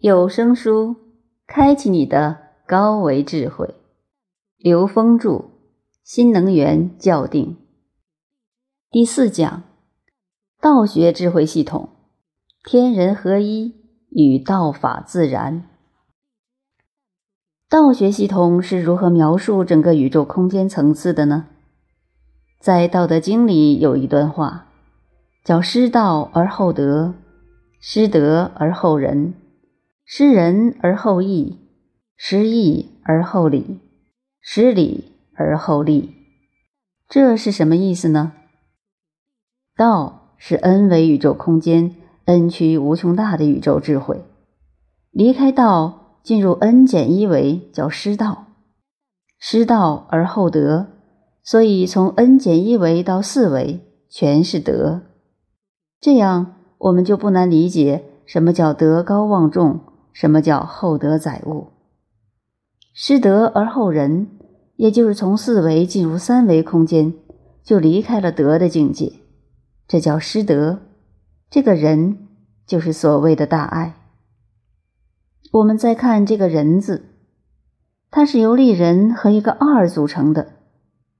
有声书，开启你的高维智慧。刘峰著《新能源校定》第四讲：道学智慧系统，天人合一与道法自然。道学系统是如何描述整个宇宙空间层次的呢？在《道德经》里有一段话，叫“失道而后德，失德而后仁，失仁而后义，失义而后礼，失礼而后利”。这是什么意思呢？道是 n 维宇宙空间 n 趋无穷大的宇宙智慧，离开道进入 n 减一维叫失道，失道而后德。所以，从 n 减一维到四维全是德，这样我们就不难理解什么叫德高望重，什么叫厚德载物。失德而后仁，也就是从四维进入三维空间，就离开了德的境界，这叫失德。这个人就是所谓的大爱。我们再看这个人字，它是由立人和一个二组成的。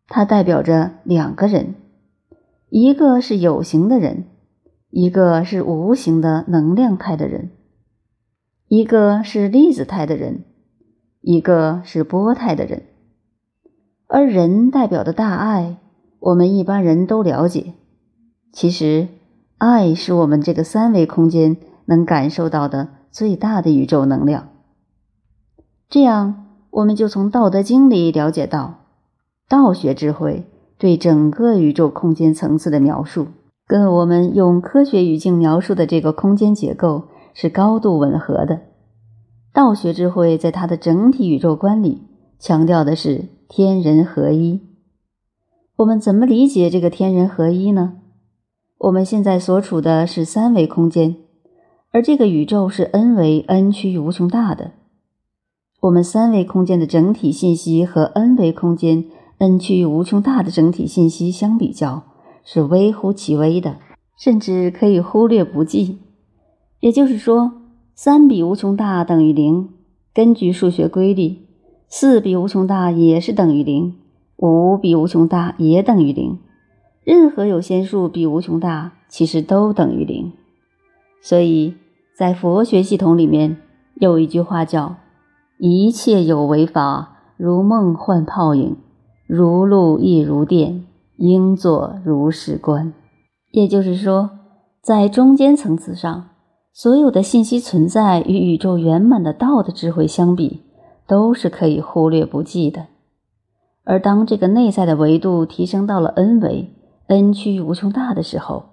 它代表着两个人，一个是有形的人，一个是无形的能量态的人；一个是粒子态的人，一个是波态的人。而人代表的大爱，我们一般人都了解。其实，爱是我们这个三维空间能感受到的最大的宇宙能量。这样，我们就从《道德经》里了解到。道学智慧对整个宇宙空间层次的描述，跟我们用科学语境描述的这个空间结构是高度吻合的。道学智慧在它的整体宇宙观里强调的是天人合一。我们怎么理解这个天人合一呢？我们现在所处的是三维空间，而这个宇宙是 n 维 n 趋于无穷大的。我们三维空间的整体信息和 n 维空间。n 趋于无穷大的整体信息相比较是微乎其微的，甚至可以忽略不计。也就是说，三比无穷大等于零。根据数学规律，四比无穷大也是等于零，五比无穷大也等于零。任何有限数比无穷大，其实都等于零。所以在佛学系统里面有一句话叫“一切有为法，如梦幻泡影”。如露亦如电，应作如是观。也就是说，在中间层次上，所有的信息存在与宇宙圆满的道的智慧相比，都是可以忽略不计的。而当这个内在的维度提升到了 n 维，n 趋于无穷大的时候，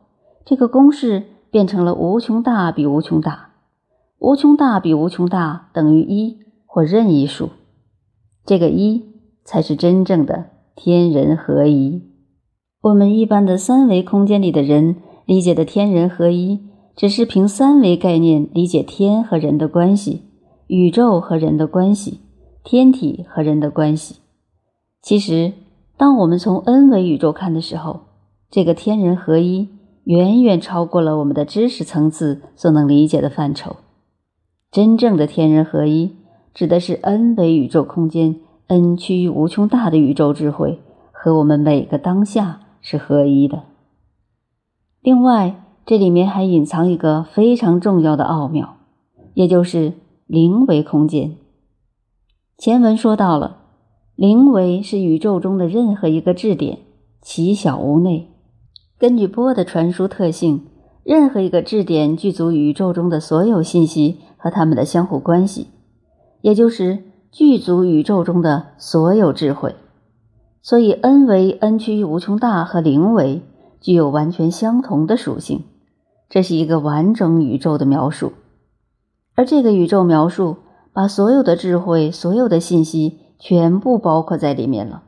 这个公式变成了无穷大比无穷大，无穷大比无穷大等于一或任意数。这个一。才是真正的天人合一。我们一般的三维空间里的人理解的天人合一，只是凭三维概念理解天和人的关系、宇宙和人的关系、天体和人的关系。其实，当我们从 n 维宇宙看的时候，这个天人合一远远超过了我们的知识层次所能理解的范畴。真正的天人合一，指的是 n 维宇宙空间。n 趋于无穷大的宇宙智慧和我们每个当下是合一的。另外，这里面还隐藏一个非常重要的奥妙，也就是零维空间。前文说到了，零维是宇宙中的任何一个质点，其小无内。根据波的传输特性，任何一个质点具足宇宙中的所有信息和它们的相互关系，也就是。具足宇宙中的所有智慧，所以 n 维 n 趋于无穷大和零维具有完全相同的属性，这是一个完整宇宙的描述。而这个宇宙描述把所有的智慧、所有的信息全部包括在里面了，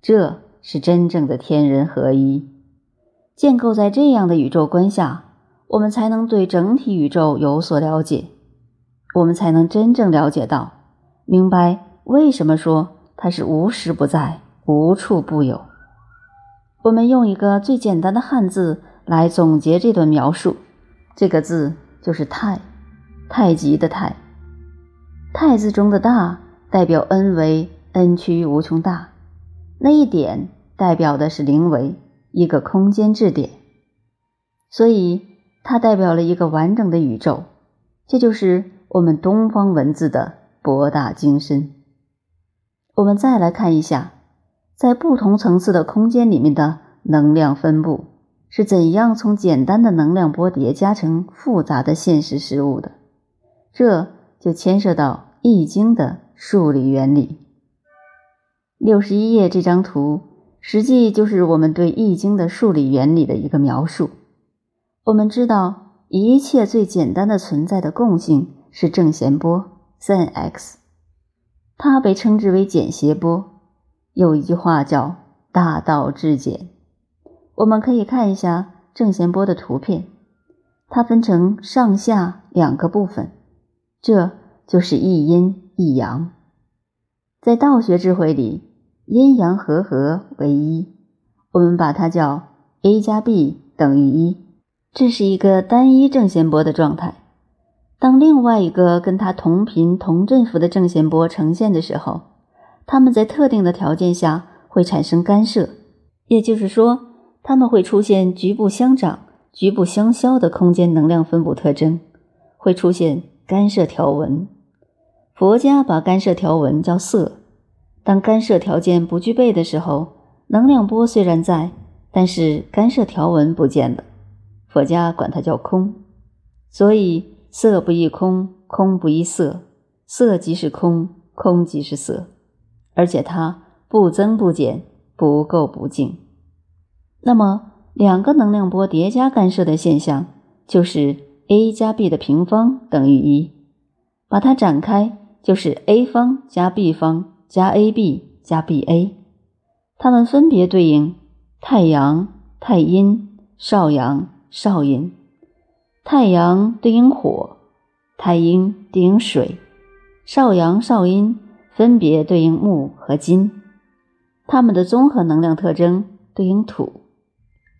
这是真正的天人合一。建构在这样的宇宙观下，我们才能对整体宇宙有所了解，我们才能真正了解到。明白为什么说它是无时不在、无处不有？我们用一个最简单的汉字来总结这段描述，这个字就是“太”，太极的“太”。太字中的大代表 n 为 n 趋于无穷大，那一点代表的是零维，一个空间质点，所以它代表了一个完整的宇宙。这就是我们东方文字的博大精深。我们再来看一下，在不同层次的空间里面的能量分布是怎样从简单的能量波叠加成复杂的现实事物的。这就牵涉到《易经》的数理原理。六十一页这张图，实际就是我们对《易经》的数理原理的一个描述。我们知道，一切最简单的存在的共性是正弦波 sin x。它被称之为简谐波，有一句话叫“大道至简”。我们可以看一下正弦波的图片，它分成上下两个部分，这就是一阴一阳。在道学智慧里，阴阳和合为一，我们把它叫 a 加 b 等于一，这是一个单一正弦波的状态。当另外一个跟它同频同振幅的正弦波呈现的时候，它们在特定的条件下会产生干涉，也就是说，它们会出现局部相长、局部相消的空间能量分布特征，会出现干涉条纹。佛家把干涉条纹叫色。当干涉条件不具备的时候，能量波虽然在，但是干涉条纹不见了，佛家管它叫空。所以。色不异空，空不异色，色即是空，空即是色，而且它不增不减，不垢不净。那么，两个能量波叠加干涉的现象，就是 a 加 b 的平方等于一。把它展开，就是 a 方加 b 方加 ab 加 ba，它们分别对应太阳、太阴、少阳、少阴。太阳对应火，太阴对应水，少阳少阴分别对应木和金，它们的综合能量特征对应土。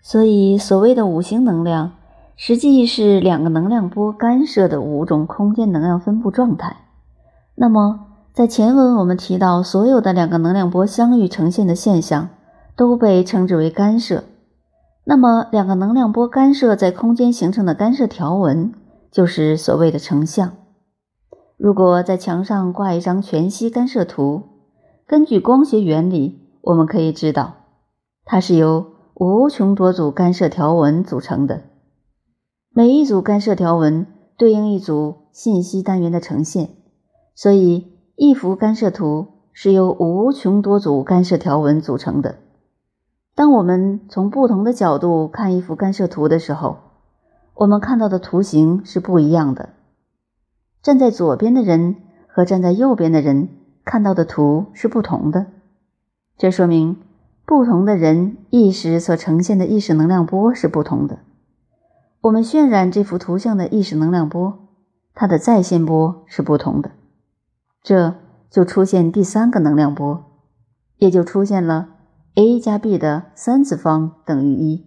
所以，所谓的五行能量，实际是两个能量波干涉的五种空间能量分布状态。那么，在前文我们提到，所有的两个能量波相遇呈现的现象，都被称之为干涉。那么，两个能量波干涉在空间形成的干涉条纹，就是所谓的成像。如果在墙上挂一张全息干涉图，根据光学原理，我们可以知道，它是由无穷多组干涉条纹组成的。每一组干涉条纹对应一组信息单元的呈现，所以一幅干涉图是由无穷多组干涉条纹组成的。当我们从不同的角度看一幅干涉图的时候，我们看到的图形是不一样的。站在左边的人和站在右边的人看到的图是不同的，这说明不同的人意识所呈现的意识能量波是不同的。我们渲染这幅图像的意识能量波，它的在线波是不同的，这就出现第三个能量波，也就出现了。a 加 b 的三次方等于一，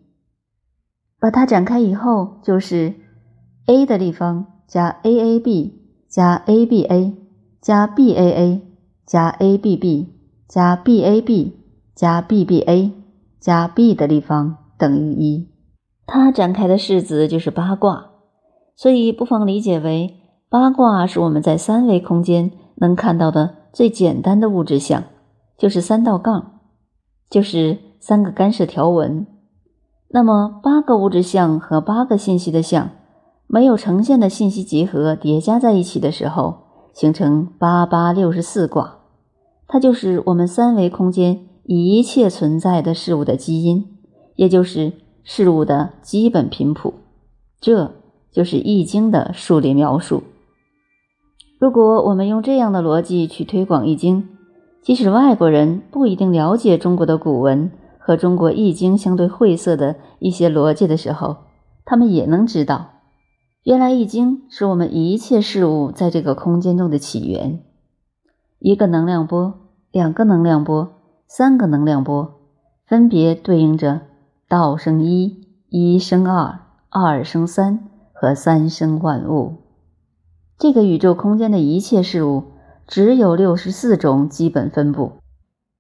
把它展开以后，就是 a 的立方加 aab 加 aba 加 baa 加 abb 加 bab 加 bba 加 b 的立方等于一。它展开的式子就是八卦，所以不妨理解为八卦是我们在三维空间能看到的最简单的物质象，就是三道杠。就是三个干涉条纹，那么八个物质项和八个信息的项没有呈现的信息集合叠加在一起的时候，形成八八六十四卦。它就是我们三维空间一切存在的事物的基因，也就是事物的基本频谱。这就是《易经》的数理描述。如果我们用这样的逻辑去推广《易经》。即使外国人不一定了解中国的古文和中国易经相对晦涩的一些逻辑的时候，他们也能知道，原来易经是我们一切事物在这个空间中的起源。一个能量波，两个能量波，三个能量波，分别对应着道生一，一生二，二生三和三生万物。这个宇宙空间的一切事物。只有六十四种基本分布。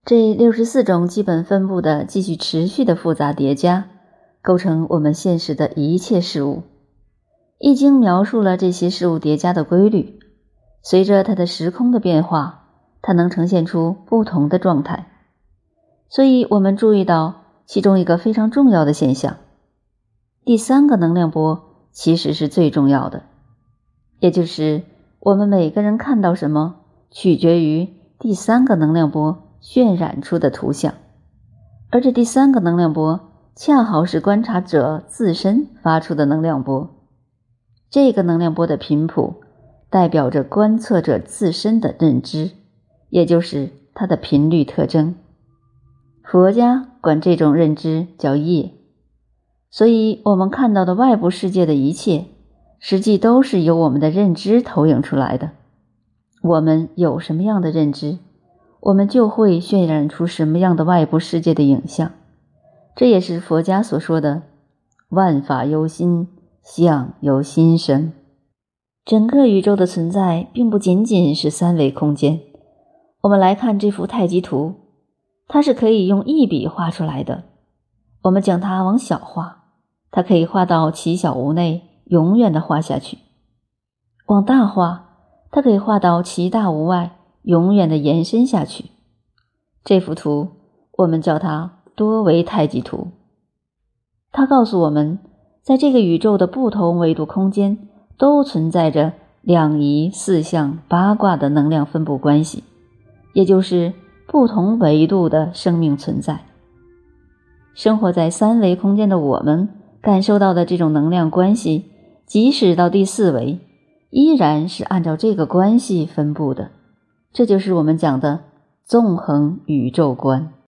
这六十四种基本分布的继续持续的复杂叠加，构成我们现实的一切事物。《易经》描述了这些事物叠加的规律，随着它的时空的变化，它能呈现出不同的状态。所以，我们注意到其中一个非常重要的现象：第三个能量波其实是最重要的，也就是我们每个人看到什么。取决于第三个能量波渲染出的图像，而这第三个能量波恰好是观察者自身发出的能量波。这个能量波的频谱代表着观测者自身的认知，也就是它的频率特征。佛家管这种认知叫业，所以我们看到的外部世界的一切，实际都是由我们的认知投影出来的。我们有什么样的认知，我们就会渲染出什么样的外部世界的影像。这也是佛家所说的“万法由心，相由心生”。整个宇宙的存在并不仅仅是三维空间。我们来看这幅太极图，它是可以用一笔画出来的。我们将它往小画，它可以画到其小无内，永远的画下去；往大画。它可以画到其大无外，永远的延伸下去。这幅图我们叫它多维太极图。它告诉我们，在这个宇宙的不同维度空间，都存在着两仪、四象、八卦的能量分布关系，也就是不同维度的生命存在。生活在三维空间的我们，感受到的这种能量关系，即使到第四维。依然是按照这个关系分布的，这就是我们讲的纵横宇宙观。